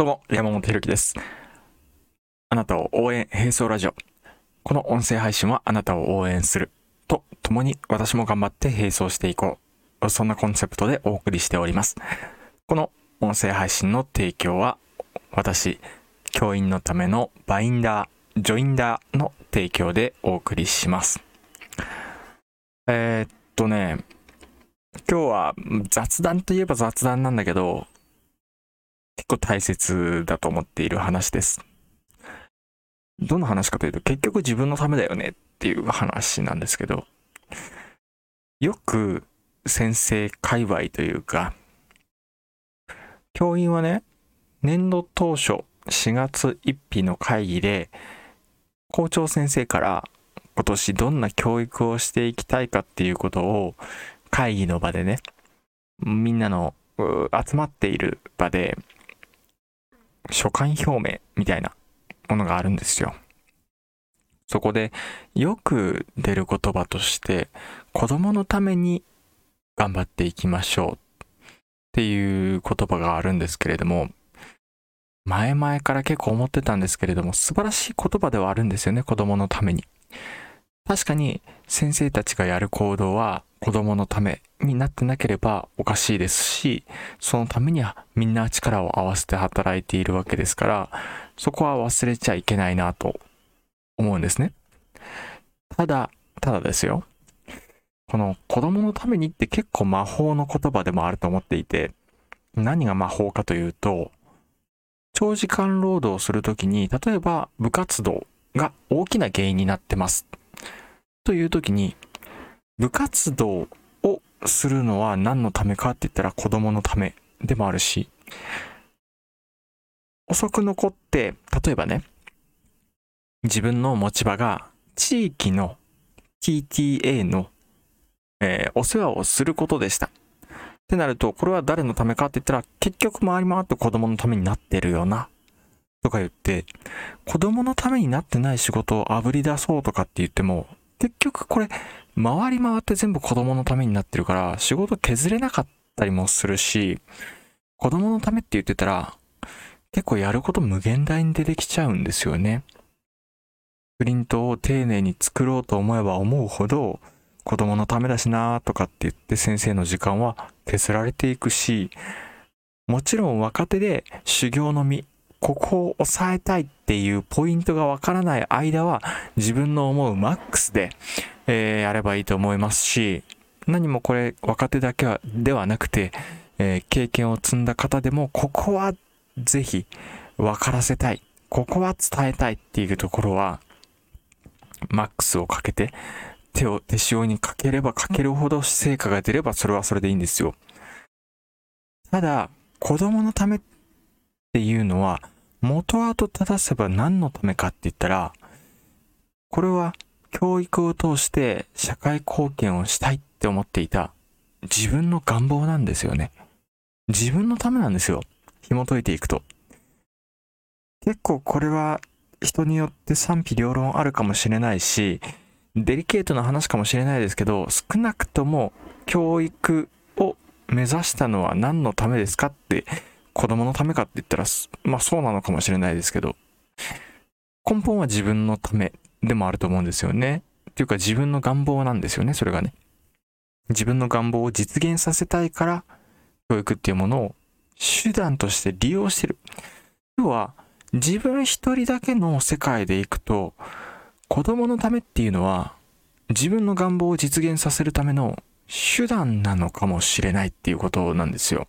どうも、山本ひろきです。あなたを応援、並走ラジオ。この音声配信はあなたを応援する。と、共に私も頑張って並走していこう。そんなコンセプトでお送りしております。この音声配信の提供は、私、教員のためのバインダー、ジョインダーの提供でお送りします。えー、っとね、今日は雑談といえば雑談なんだけど、構大切だと思っている話です。どの話かというと、結局自分のためだよねっていう話なんですけど、よく先生界隈というか、教員はね、年度当初4月1日の会議で、校長先生から今年どんな教育をしていきたいかっていうことを会議の場でね、みんなの集まっている場で所感表明みたいなものがあるんですよ。そこでよく出る言葉として子供のために頑張っていきましょうっていう言葉があるんですけれども前々から結構思ってたんですけれども素晴らしい言葉ではあるんですよね子供のために。確かに先生たちがやる行動は子供のためになってなければおかしいですし、そのためにはみんな力を合わせて働いているわけですから、そこは忘れちゃいけないなと思うんですね。ただ、ただですよ。この子供のためにって結構魔法の言葉でもあると思っていて、何が魔法かというと、長時間労働をするときに、例えば部活動が大きな原因になってます。というときに、部活動をするのは何のためかって言ったら子供のためでもあるし、遅く残って、例えばね、自分の持ち場が地域の TTA の、えーお世話をすることでした。ってなると、これは誰のためかって言ったら、結局回り回って子供のためになってるよな。とか言って、子供のためになってない仕事をあぶり出そうとかって言っても、結局これ、回り回って全部子供のためになってるから、仕事削れなかったりもするし、子供のためって言ってたら、結構やること無限大に出てきちゃうんですよね。プリントを丁寧に作ろうと思えば思うほど、子供のためだしなーとかって言って先生の時間は削られていくし、もちろん若手で修行の身、ここを抑えたいっていうポイントがわからない間は自分の思うマックスで、えーやればいいと思いますし、何もこれ若手だけはではなくて、えー経験を積んだ方でもここはぜひ分からせたい。ここは伝えたいっていうところは、マックスをかけて、手を手塩にかければかけるほど成果が出ればそれはそれでいいんですよ。ただ、子供のためっていうのは、元々正せば何のためかって言ったら、これは教育を通して社会貢献をしたいって思っていた自分の願望なんですよね。自分のためなんですよ。紐解いていくと。結構これは人によって賛否両論あるかもしれないし、デリケートな話かもしれないですけど、少なくとも教育を目指したのは何のためですかって、子供のためかって言ったら、まあそうなのかもしれないですけど、根本は自分のためでもあると思うんですよね。っていうか自分の願望なんですよね、それがね。自分の願望を実現させたいから、教育っていうものを手段として利用してる。要は、自分一人だけの世界で行くと、子供のためっていうのは、自分の願望を実現させるための手段なのかもしれないっていうことなんですよ。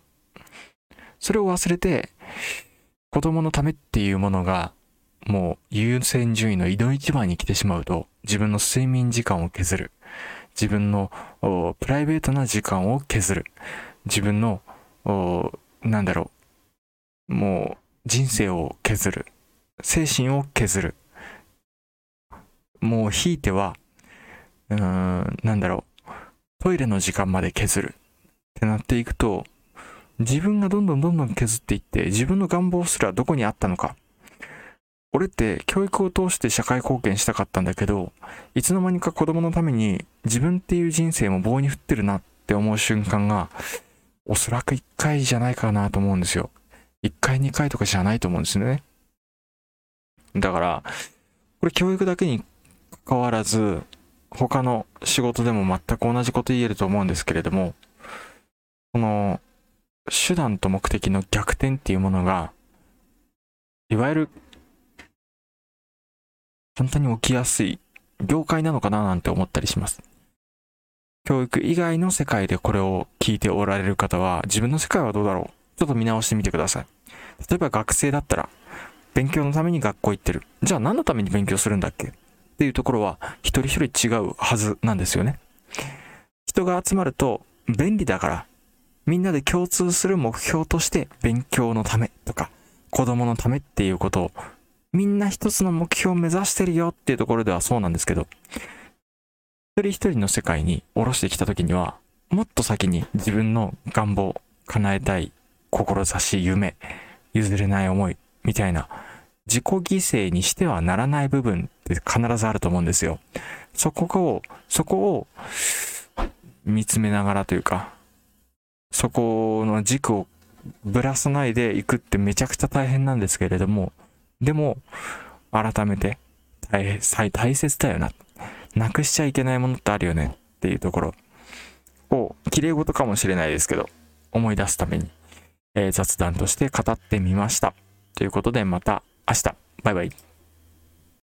それを忘れて、子供のためっていうものが、もう優先順位の井の一番に来てしまうと、自分の睡眠時間を削る。自分のプライベートな時間を削る。自分の、なんだろう、もう人生を削る。精神を削る。もうひいては、うーん、なんだろう、トイレの時間まで削る。ってなっていくと、自分がどんどんどんどん削っていって、自分の願望すらどこにあったのか。俺って教育を通して社会貢献したかったんだけど、いつの間にか子供のために自分っていう人生も棒に振ってるなって思う瞬間が、おそらく一回じゃないかなと思うんですよ。1回2回とかじゃないと思うんですね。だから、これ教育だけに関わらず、他の仕事でも全く同じこと言えると思うんですけれども、この手段と目的の逆転っていうものが、いわゆる簡単に起きやすい業界なのかななんて思ったりします。教育以外の世界でこれを聞いておられる方は、自分の世界はどうだろうちょっと見直してみてください。例えば学生だったら、勉強のために学校行ってる。じゃあ何のために勉強するんだっけ？っていうところは、一人一人違うはずなんですよね。人が集まると便利だから、みんなで共通する目標として勉強のためとか、子供のためっていうことを、みんな一つの目標を目指してるよっていうところではそうなんですけど、一人一人の世界に下ろしてきた時には、もっと先に自分の願望、叶えたい志、夢、譲れない思い、みたいな、自己犠牲にしてはならない部分って必ずあると思うんですよ。そこを、そこを見つめながらというか、そこの軸をぶらさないでいくってめちゃくちゃ大変なんですけれども、でも、改めて大大切だよな。なくしちゃいけないものってあるよねっていうところを、綺麗事かもしれないですけど、思い出すために、えー、雑談として語ってみました。ということでまた明日。バイバイ。